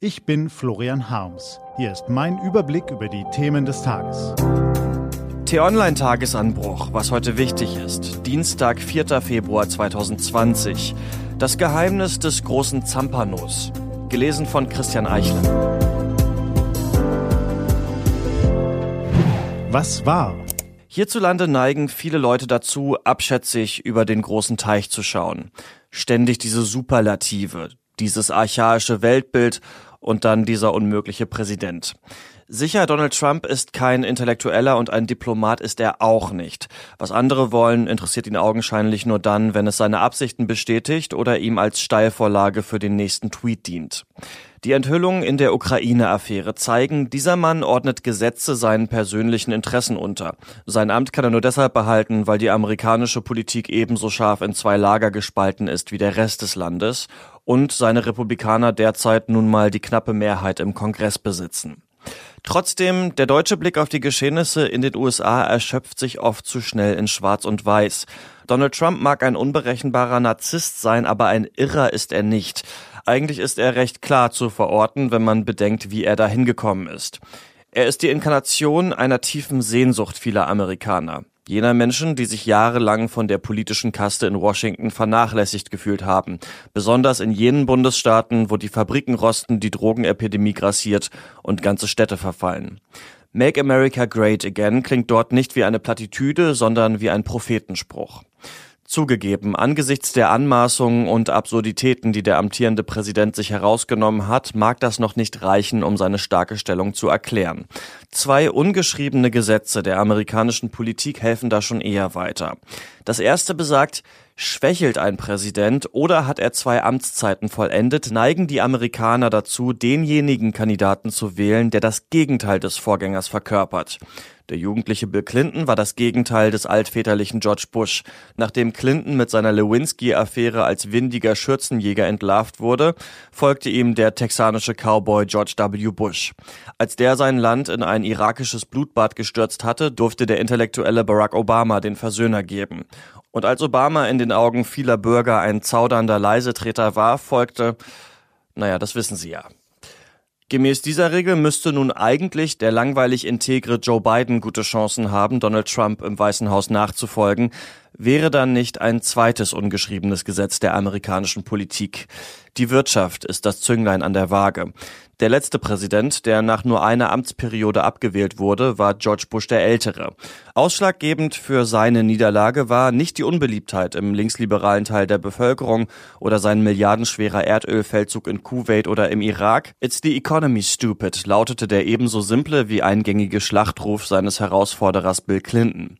Ich bin Florian Harms. Hier ist mein Überblick über die Themen des Tages. T-Online-Tagesanbruch, was heute wichtig ist. Dienstag, 4. Februar 2020. Das Geheimnis des großen Zampanos. Gelesen von Christian Eichler. Was war? Hierzulande neigen viele Leute dazu, abschätzig über den großen Teich zu schauen. Ständig diese Superlative, dieses archaische Weltbild und dann dieser unmögliche Präsident. Sicher, Donald Trump ist kein Intellektueller und ein Diplomat ist er auch nicht. Was andere wollen, interessiert ihn augenscheinlich nur dann, wenn es seine Absichten bestätigt oder ihm als Steilvorlage für den nächsten Tweet dient. Die Enthüllungen in der Ukraine-Affäre zeigen, dieser Mann ordnet Gesetze seinen persönlichen Interessen unter. Sein Amt kann er nur deshalb behalten, weil die amerikanische Politik ebenso scharf in zwei Lager gespalten ist wie der Rest des Landes und seine Republikaner derzeit nun mal die knappe Mehrheit im Kongress besitzen. Trotzdem, der deutsche Blick auf die Geschehnisse in den USA erschöpft sich oft zu schnell in Schwarz und Weiß. Donald Trump mag ein unberechenbarer Narzisst sein, aber ein Irrer ist er nicht. Eigentlich ist er recht klar zu verorten, wenn man bedenkt, wie er da hingekommen ist. Er ist die Inkarnation einer tiefen Sehnsucht vieler Amerikaner jener Menschen, die sich jahrelang von der politischen Kaste in Washington vernachlässigt gefühlt haben, besonders in jenen Bundesstaaten, wo die Fabriken rosten, die Drogenepidemie grassiert und ganze Städte verfallen. Make America Great Again klingt dort nicht wie eine Plattitüde, sondern wie ein Prophetenspruch. Zugegeben, angesichts der Anmaßungen und Absurditäten, die der amtierende Präsident sich herausgenommen hat, mag das noch nicht reichen, um seine starke Stellung zu erklären. Zwei ungeschriebene Gesetze der amerikanischen Politik helfen da schon eher weiter. Das erste besagt, schwächelt ein Präsident oder hat er zwei Amtszeiten vollendet, neigen die Amerikaner dazu, denjenigen Kandidaten zu wählen, der das Gegenteil des Vorgängers verkörpert. Der jugendliche Bill Clinton war das Gegenteil des altväterlichen George Bush. Nachdem Clinton mit seiner Lewinsky-Affäre als windiger Schürzenjäger entlarvt wurde, folgte ihm der texanische Cowboy George W. Bush. Als der sein Land in ein irakisches Blutbad gestürzt hatte, durfte der intellektuelle Barack Obama den Versöhner geben. Und als Obama in den Augen vieler Bürger ein zaudernder Leisetreter war, folgte, naja, das wissen Sie ja. Gemäß dieser Regel müsste nun eigentlich der langweilig integre Joe Biden gute Chancen haben, Donald Trump im Weißen Haus nachzufolgen, wäre dann nicht ein zweites ungeschriebenes Gesetz der amerikanischen Politik. Die Wirtschaft ist das Zünglein an der Waage. Der letzte Präsident, der nach nur einer Amtsperiode abgewählt wurde, war George Bush der Ältere. Ausschlaggebend für seine Niederlage war nicht die Unbeliebtheit im linksliberalen Teil der Bevölkerung oder sein milliardenschwerer Erdölfeldzug in Kuwait oder im Irak. It's the economy stupid, lautete der ebenso simple wie eingängige Schlachtruf seines Herausforderers Bill Clinton.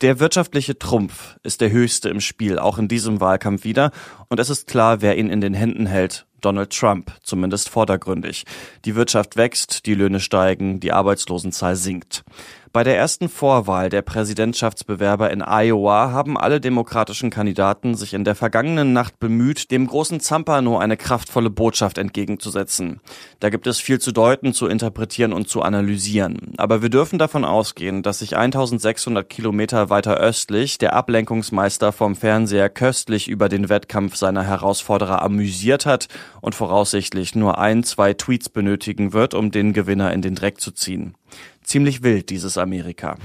Der wirtschaftliche Trumpf ist der höchste im Spiel, auch in diesem Wahlkampf wieder, und es ist klar, wer ihn in den Händen hält. Donald Trump, zumindest vordergründig. Die Wirtschaft wächst, die Löhne steigen, die Arbeitslosenzahl sinkt. Bei der ersten Vorwahl der Präsidentschaftsbewerber in Iowa haben alle demokratischen Kandidaten sich in der vergangenen Nacht bemüht, dem großen Zampano eine kraftvolle Botschaft entgegenzusetzen. Da gibt es viel zu deuten, zu interpretieren und zu analysieren. Aber wir dürfen davon ausgehen, dass sich 1600 Kilometer weiter östlich der Ablenkungsmeister vom Fernseher köstlich über den Wettkampf seiner Herausforderer amüsiert hat und voraussichtlich nur ein, zwei Tweets benötigen wird, um den Gewinner in den Dreck zu ziehen. Ziemlich wild, dieses Amerika.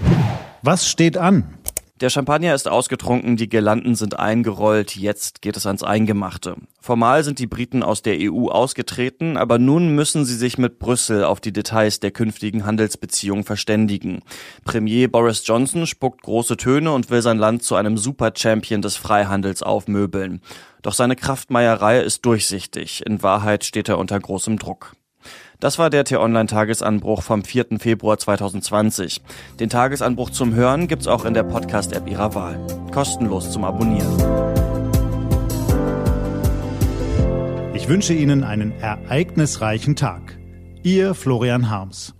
Was steht an? Der Champagner ist ausgetrunken, die Girlanden sind eingerollt, jetzt geht es ans Eingemachte. Formal sind die Briten aus der EU ausgetreten, aber nun müssen sie sich mit Brüssel auf die Details der künftigen Handelsbeziehungen verständigen. Premier Boris Johnson spuckt große Töne und will sein Land zu einem Super-Champion des Freihandels aufmöbeln. Doch seine Kraftmeierei ist durchsichtig, in Wahrheit steht er unter großem Druck. Das war der T-Online-Tagesanbruch vom 4. Februar 2020. Den Tagesanbruch zum Hören gibt's auch in der Podcast-App Ihrer Wahl. Kostenlos zum Abonnieren. Ich wünsche Ihnen einen ereignisreichen Tag. Ihr Florian Harms.